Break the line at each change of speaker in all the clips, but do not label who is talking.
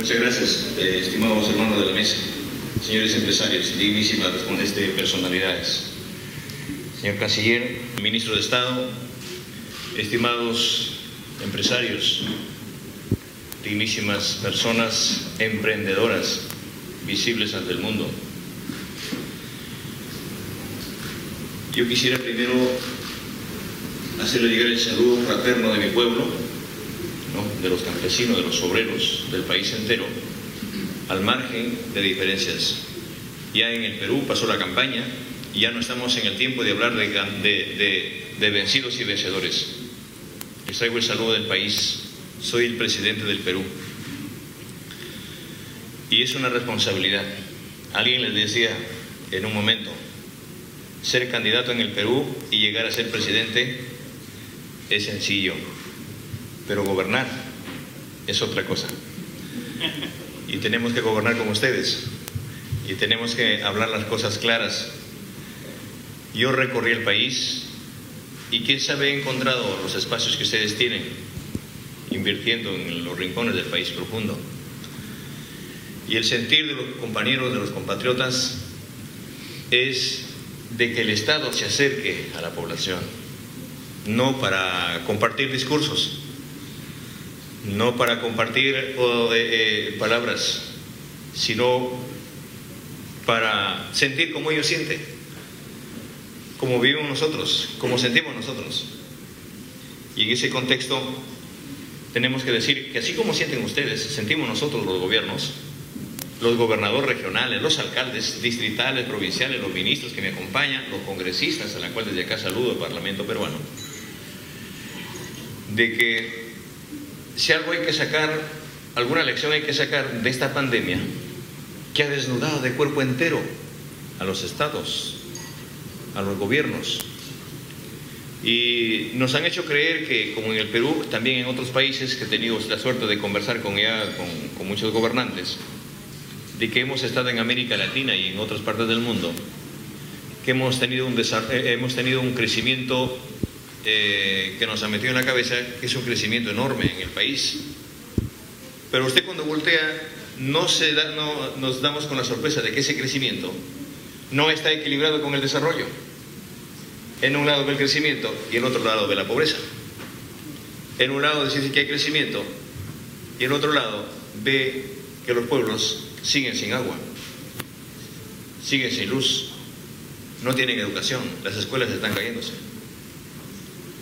Muchas gracias, eh, estimados hermanos de la mesa, señores empresarios, dignísimas este, personalidades, señor canciller, ministro de Estado, estimados empresarios, dignísimas personas emprendedoras visibles ante el mundo. Yo quisiera primero hacerle llegar el saludo fraterno de mi pueblo, de los campesinos, de los obreros del país entero, al margen de diferencias. Ya en el Perú pasó la campaña y ya no estamos en el tiempo de hablar de, de vencidos y vencedores. Les traigo el saludo del país. Soy el presidente del Perú. Y es una responsabilidad. Alguien les decía en un momento, ser candidato en el Perú y llegar a ser presidente es sencillo, pero gobernar es otra cosa. Y tenemos que gobernar como ustedes. Y tenemos que hablar las cosas claras. Yo recorrí el país y quién sabe he encontrado los espacios que ustedes tienen, invirtiendo en los rincones del país profundo. Y el sentir de los compañeros, de los compatriotas, es de que el Estado se acerque a la población, no para compartir discursos, no para compartir eh, eh, palabras, sino para sentir como ellos sienten, como vivimos nosotros, como sentimos nosotros. Y en ese contexto tenemos que decir que así como sienten ustedes, sentimos nosotros los gobiernos, los gobernadores regionales, los alcaldes distritales, provinciales, los ministros que me acompañan, los congresistas, a la cual desde acá saludo al Parlamento peruano, de que si algo hay que sacar, alguna lección hay que sacar de esta pandemia, que ha desnudado de cuerpo entero a los estados, a los gobiernos, y nos han hecho creer que, como en el Perú, también en otros países que he tenido la suerte de conversar con, con, con muchos gobernantes, de que hemos estado en América Latina y en otras partes del mundo, que hemos tenido un, eh, hemos tenido un crecimiento eh, que nos ha metido en la cabeza, que es un crecimiento enorme en el país. Pero usted cuando voltea, no, se da, no nos damos con la sorpresa de que ese crecimiento no está equilibrado con el desarrollo. En un lado ve el crecimiento y en otro lado ve la pobreza. En un lado dice que hay crecimiento y en otro lado ve que los pueblos siguen sin agua, siguen sin luz, no tienen educación, las escuelas están cayéndose.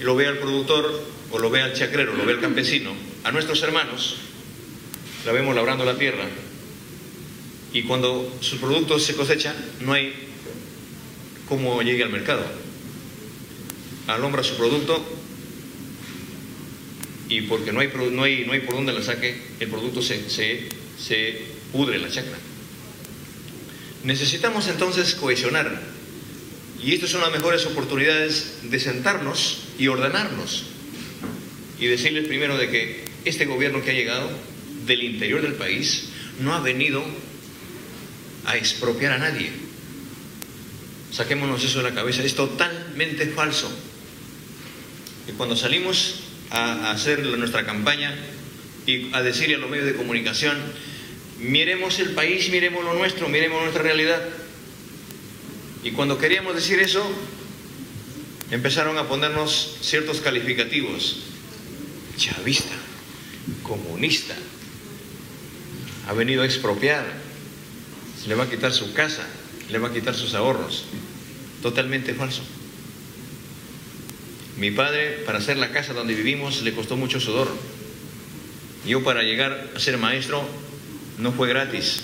Lo ve al productor, o lo ve al chacrero, lo ve al campesino, a nuestros hermanos, la vemos labrando la tierra, y cuando sus productos se cosechan, no hay cómo llegue al mercado. Alombra su producto y porque no hay, no hay, no hay por dónde la saque, el producto se, se, se pudre la chacra. Necesitamos entonces cohesionar y estas son las mejores oportunidades de sentarnos y ordenarnos y decirles primero de que este gobierno que ha llegado del interior del país no ha venido a expropiar a nadie. Saquémonos eso de la cabeza, es totalmente falso. Y cuando salimos a hacer nuestra campaña y a decirle a los medios de comunicación, miremos el país, miremos lo nuestro, miremos nuestra realidad. Y cuando queríamos decir eso, empezaron a ponernos ciertos calificativos. Chavista, comunista, ha venido a expropiar, le va a quitar su casa, le va a quitar sus ahorros. Totalmente falso. Mi padre, para hacer la casa donde vivimos, le costó mucho sudor. Yo para llegar a ser maestro no fue gratis,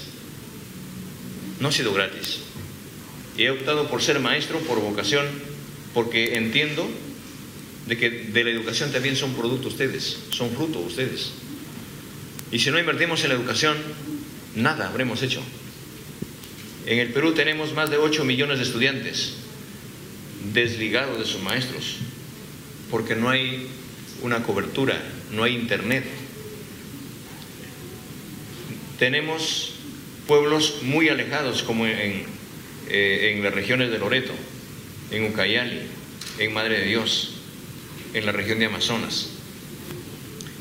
no ha sido gratis. He optado por ser maestro por vocación, porque entiendo de que de la educación también son producto ustedes, son fruto ustedes. Y si no invertimos en la educación, nada habremos hecho. En el Perú tenemos más de 8 millones de estudiantes desligados de sus maestros, porque no hay una cobertura, no hay internet, tenemos pueblos muy alejados como en, eh, en las regiones de Loreto, en Ucayali, en Madre de Dios, en la región de Amazonas.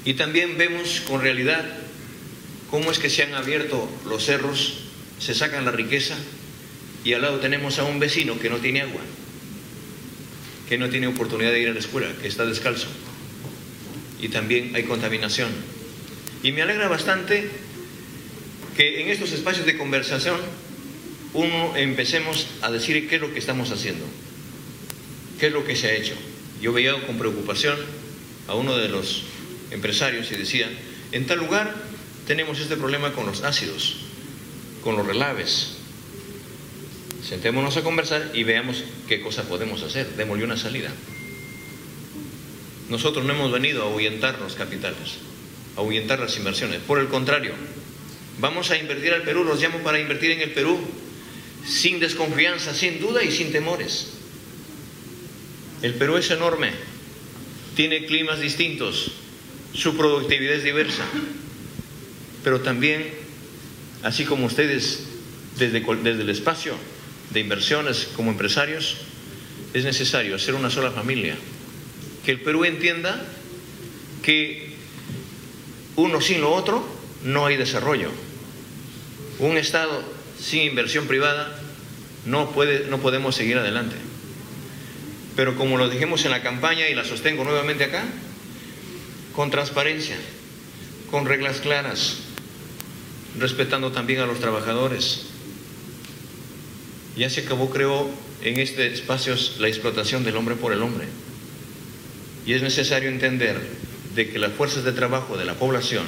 Y también vemos con realidad cómo es que se han abierto los cerros, se sacan la riqueza y al lado tenemos a un vecino que no tiene agua, que no tiene oportunidad de ir a la escuela, que está descalzo. Y también hay contaminación. Y me alegra bastante que en estos espacios de conversación uno empecemos a decir qué es lo que estamos haciendo, qué es lo que se ha hecho. Yo veía con preocupación a uno de los empresarios y decía, en tal lugar tenemos este problema con los ácidos, con los relaves. Sentémonos a conversar y veamos qué cosa podemos hacer. Démosle una salida. Nosotros no hemos venido a ahuyentar los capitales, a ahuyentar las inversiones. Por el contrario, vamos a invertir al Perú, los llamo para invertir en el Perú, sin desconfianza, sin duda y sin temores. El Perú es enorme, tiene climas distintos, su productividad es diversa, pero también, así como ustedes desde, desde el espacio de inversiones como empresarios, es necesario hacer una sola familia, que el Perú entienda que uno sin lo otro no hay desarrollo. Un Estado sin inversión privada no, puede, no podemos seguir adelante. Pero como lo dijimos en la campaña y la sostengo nuevamente acá, con transparencia, con reglas claras, respetando también a los trabajadores. Ya se acabó, creo, en este espacio la explotación del hombre por el hombre. Y es necesario entender de que las fuerzas de trabajo de la población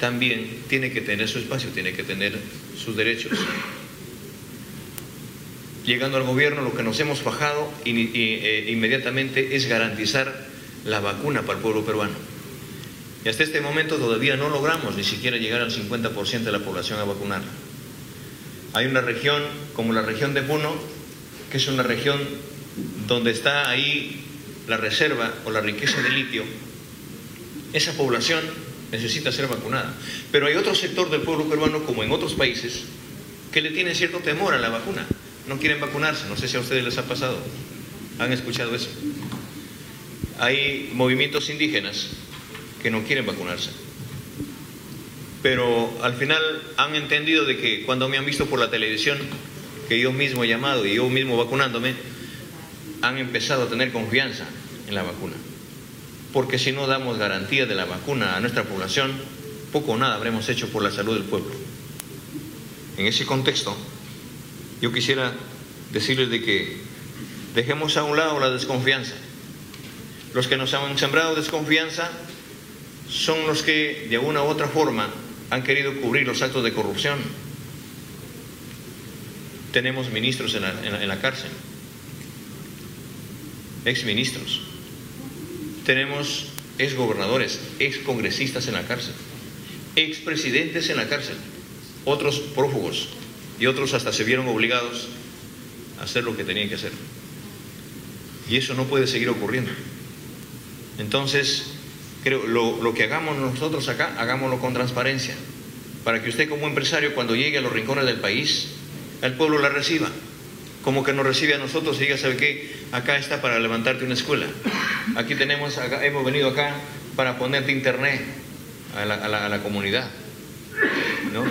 también tiene que tener su espacio, tiene que tener sus derechos. Llegando al gobierno, lo que nos hemos bajado eh, inmediatamente es garantizar la vacuna para el pueblo peruano. Y hasta este momento todavía no logramos ni siquiera llegar al 50% de la población a vacunarla. Hay una región como la región de Puno, que es una región donde está ahí la reserva o la riqueza de litio. Esa población necesita ser vacunada. Pero hay otro sector del pueblo peruano, como en otros países, que le tiene cierto temor a la vacuna. No quieren vacunarse. No sé si a ustedes les ha pasado. ¿Han escuchado eso? Hay movimientos indígenas que no quieren vacunarse. Pero al final han entendido de que cuando me han visto por la televisión, que yo mismo he llamado y yo mismo vacunándome, han empezado a tener confianza en la vacuna porque si no damos garantía de la vacuna a nuestra población, poco o nada habremos hecho por la salud del pueblo. En ese contexto, yo quisiera decirles de que dejemos a un lado la desconfianza. Los que nos han sembrado desconfianza son los que de una u otra forma han querido cubrir los actos de corrupción. Tenemos ministros la, en la cárcel, exministros tenemos exgobernadores, excongresistas en la cárcel, expresidentes en la cárcel, otros prófugos y otros hasta se vieron obligados a hacer lo que tenían que hacer. Y eso no puede seguir ocurriendo. Entonces, creo, lo, lo que hagamos nosotros acá, hagámoslo con transparencia, para que usted como empresario, cuando llegue a los rincones del país, el pueblo la reciba como que nos recibe a nosotros y diga, ¿sabe qué? Acá está para levantarte una escuela. Aquí tenemos, hemos venido acá para ponerte internet a la, comunidad. ¿no?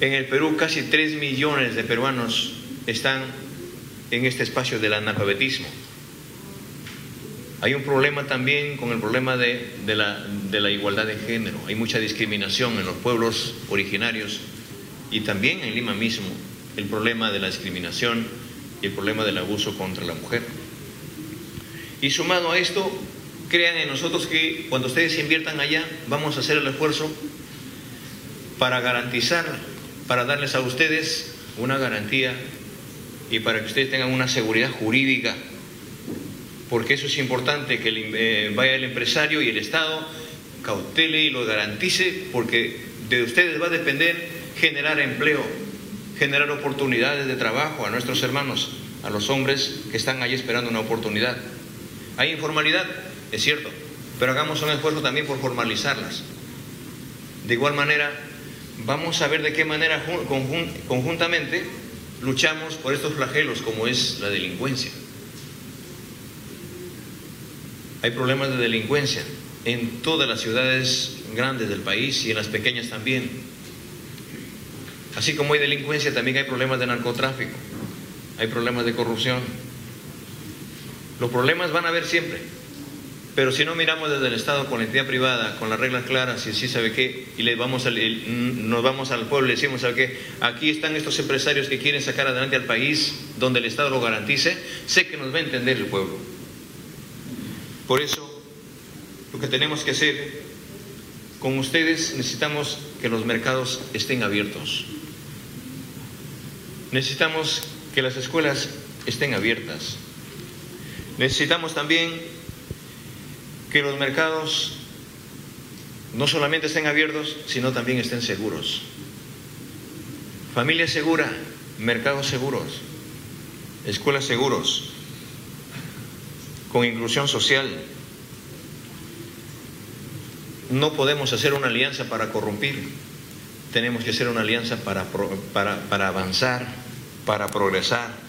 En el Perú casi 3 millones de peruanos están en este espacio del analfabetismo. Hay un problema también con el problema de, la, de la igualdad de género. Hay mucha discriminación en los pueblos originarios y también en Lima mismo el problema de la discriminación y el problema del abuso contra la mujer. Y sumado a esto, crean en nosotros que cuando ustedes inviertan allá, vamos a hacer el esfuerzo para garantizar, para darles a ustedes una garantía y para que ustedes tengan una seguridad jurídica, porque eso es importante, que eh, vaya el empresario y el Estado cautele y lo garantice, porque de ustedes va a depender generar empleo, generar oportunidades de trabajo a nuestros hermanos, a los hombres que están ahí esperando una oportunidad. Hay informalidad, es cierto, pero hagamos un esfuerzo también por formalizarlas. De igual manera, vamos a ver de qué manera conjuntamente luchamos por estos flagelos como es la delincuencia. Hay problemas de delincuencia en todas las ciudades grandes del país y en las pequeñas también. Así como hay delincuencia, también hay problemas de narcotráfico, hay problemas de corrupción. Los problemas van a haber siempre, pero si no miramos desde el Estado con la entidad privada, con las reglas claras y sí sabe qué, y le vamos nos vamos al pueblo y decimos, ¿sabe qué? Aquí están estos empresarios que quieren sacar adelante al país donde el Estado lo garantice, sé que nos va a entender el pueblo. Por eso, lo que tenemos que hacer con ustedes necesitamos que los mercados estén abiertos. Necesitamos que las escuelas estén abiertas. Necesitamos también que los mercados no solamente estén abiertos, sino también estén seguros. Familia segura, mercados seguros, escuelas seguros, con inclusión social. No podemos hacer una alianza para corrompir, tenemos que hacer una alianza para, para, avanzar, para progresar.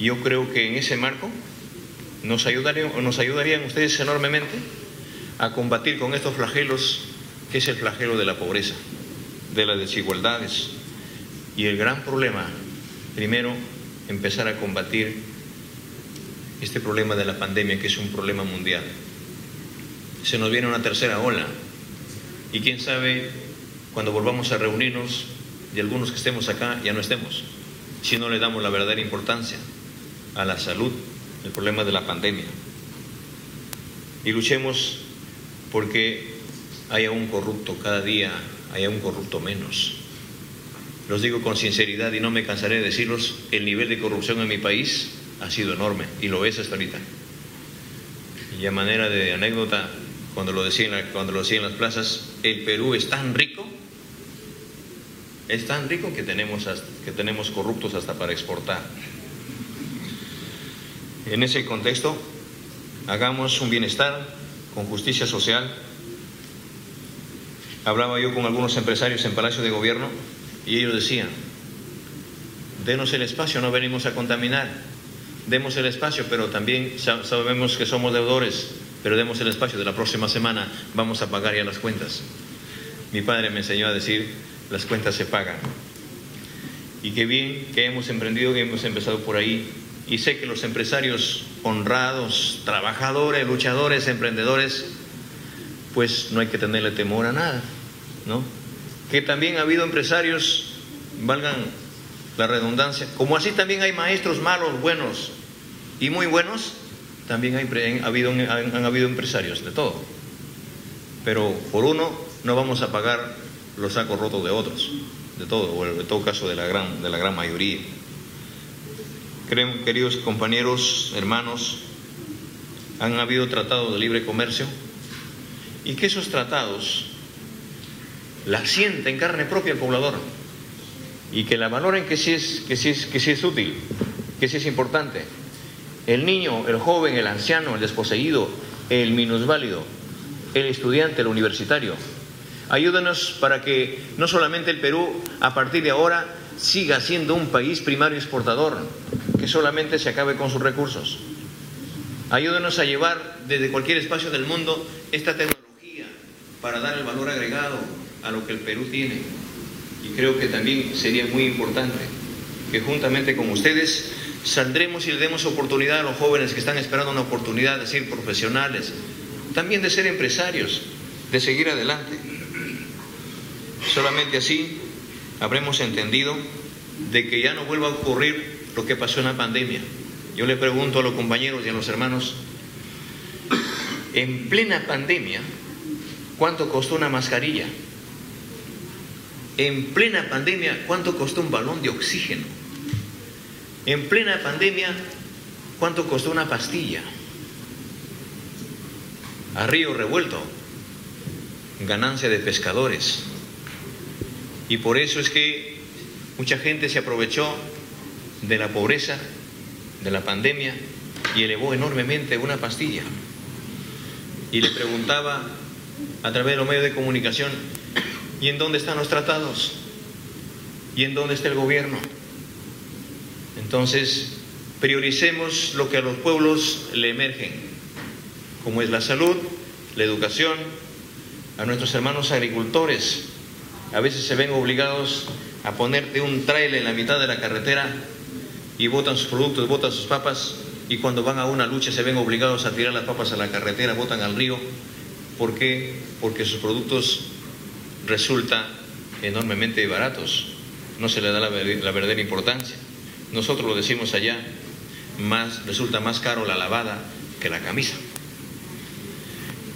Yo creo que en ese marco nos ayudarían, ustedes enormemente a combatir con estos flagelos, que es el flagelo de la pobreza, de las desigualdades. Y el gran problema, primero, empezar a combatir este problema de la pandemia, que es un problema mundial. Se nos viene una tercera ola. Y quién sabe cuando volvamos a reunirnos, de algunos que estemos acá ya no estemos, si no le damos la verdadera importancia a la salud, el problema de la pandemia. Y luchemos porque haya un corrupto, cada día haya un corrupto menos. Los digo con sinceridad y no me cansaré de decirlos, el nivel de corrupción en mi país ha sido enorme y lo es hasta ahorita. Y a manera de anécdota, cuando lo decían, cuando lo decía en las plazas, el Perú es tan rico es tan rico que tenemos, que tenemos corruptos hasta para exportar. En ese contexto, hagamos un bienestar con justicia social. Hablaba yo con algunos empresarios en Palacio de Gobierno y ellos decían, denos el espacio, no venimos a contaminar, demos el espacio, pero también sabemos que somos deudores, pero demos el espacio, de la próxima semana vamos a pagar ya las cuentas. Mi padre me enseñó a decir, las cuentas se pagan. Y qué bien que hemos emprendido, que hemos empezado por ahí. Y sé que los empresarios honrados, trabajadores, luchadores, emprendedores, pues no hay que tenerle temor a nada, ¿no? Que también ha habido empresarios, valgan la redundancia, como así también hay maestros malos, buenos y muy buenos, también habido, han habido empresarios de todo. Pero por uno no vamos a pagar los sacos rotos de otros, de todo, o en todo caso de la gran, de la gran mayoría. Queridos compañeros, hermanos, han habido tratados de libre comercio y que esos tratados la sienten carne propia el poblador y que la valoren que sí es, que sí es, que sí es útil, que sí es importante. El niño, el joven, el anciano, el desposeído, el minusválido, el estudiante, el universitario, Ayúdanos para que no solamente el Perú a partir de ahora siga siendo un país primario exportador, que solamente se acabe con sus recursos. Ayúdanos a llevar desde cualquier espacio del mundo esta tecnología para dar el valor agregado a lo que el Perú tiene. Y creo que también sería muy importante que juntamente con ustedes saldremos y le demos oportunidad a los jóvenes que están esperando una oportunidad de ser profesionales, también de ser empresarios, de seguir adelante. Solamente así habremos entendido de que ya no vuelva a ocurrir lo que pasó en la pandemia. Yo le pregunto a los compañeros y a los hermanos, en plena pandemia, ¿cuánto costó una mascarilla? En plena pandemia, ¿cuánto costó un balón de oxígeno? En plena pandemia, ¿cuánto costó una pastilla? A río revuelto, ganancia de pescadores. Y por eso es que mucha gente se aprovechó de la pobreza, de la pandemia, y elevó enormemente una pastilla. Y le preguntaba a través de los medios de comunicación, ¿y en dónde están los tratados? ¿Y en dónde está el gobierno? Entonces, prioricemos lo que a los pueblos le emergen, como es la salud, la educación, a nuestros hermanos agricultores. A veces se ven obligados a ponerte un trailer en la mitad de la carretera y botan sus productos, botan sus papas y cuando van a una lucha se ven obligados a tirar las papas a la carretera, botan al río. ¿Por qué? Porque sus productos resultan enormemente baratos. No se le da la, la verdadera importancia. Nosotros lo decimos allá, más, resulta más caro la lavada que la camisa.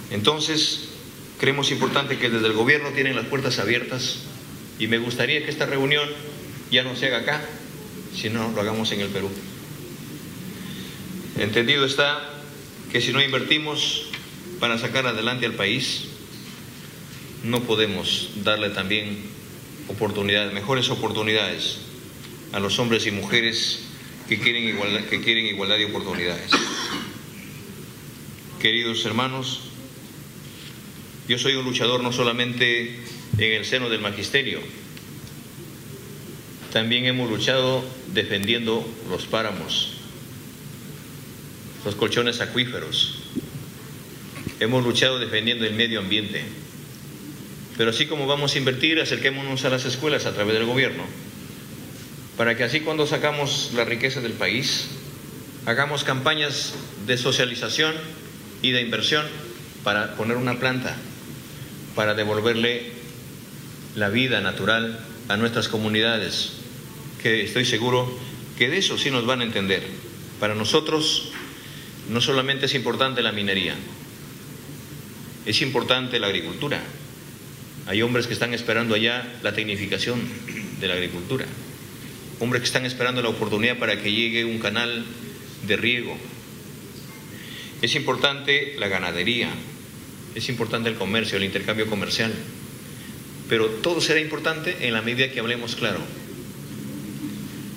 Entonces, creemos importante que desde el gobierno tienen las puertas abiertas y me gustaría que esta reunión ya no se haga acá, sino lo hagamos en el Perú. Entendido está que si no invertimos para sacar adelante al país, no podemos darle también oportunidades, mejores oportunidades a los hombres y mujeres que quieren igualdad, que quieren igualdad de oportunidades. Queridos hermanos, yo soy un luchador no solamente en el seno del magisterio, también hemos luchado defendiendo los páramos, los colchones acuíferos, hemos luchado defendiendo el medio ambiente. Pero así como vamos a invertir, acerquémonos a las escuelas a través del gobierno para que así cuando sacamos la riqueza del país, hagamos campañas de socialización y de inversión para poner una planta, para devolverle la vida natural a nuestras comunidades, estoy seguro que de eso sí nos van a entender. Para nosotros no solamente es importante la minería, es importante la agricultura. Hay hombres que están esperando allá la tecnificación de la agricultura hombres que están esperando la oportunidad para que llegue un canal de riego. Es importante la ganadería, es importante el comercio, el intercambio comercial, pero todo será importante en la medida que hablemos claro.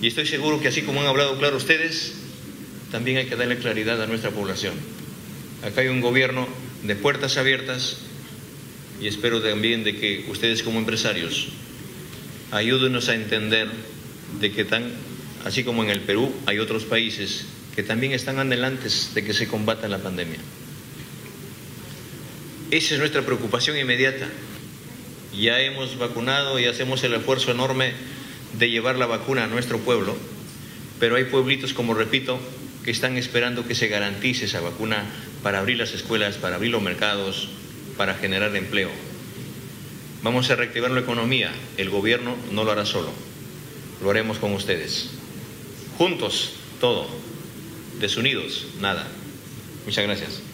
Y estoy seguro que así como han hablado claro ustedes, también hay que darle claridad a nuestra población. Acá hay un gobierno de puertas abiertas y espero también de que ustedes como empresarios ayúdenos a entender de que tan, así como en el Perú, hay otros países que también están adelantes de que se combata la pandemia. Esa es nuestra preocupación inmediata. Ya hemos vacunado y hacemos el esfuerzo enorme de llevar la vacuna a nuestro pueblo, pero hay pueblitos, como repito, que están esperando que se garantice esa vacuna para abrir las escuelas, para abrir los mercados, para generar empleo. Vamos a reactivar la economía, el gobierno no lo hará solo lo haremos con ustedes. Juntos, todo. Desunidos, nada. Muchas gracias.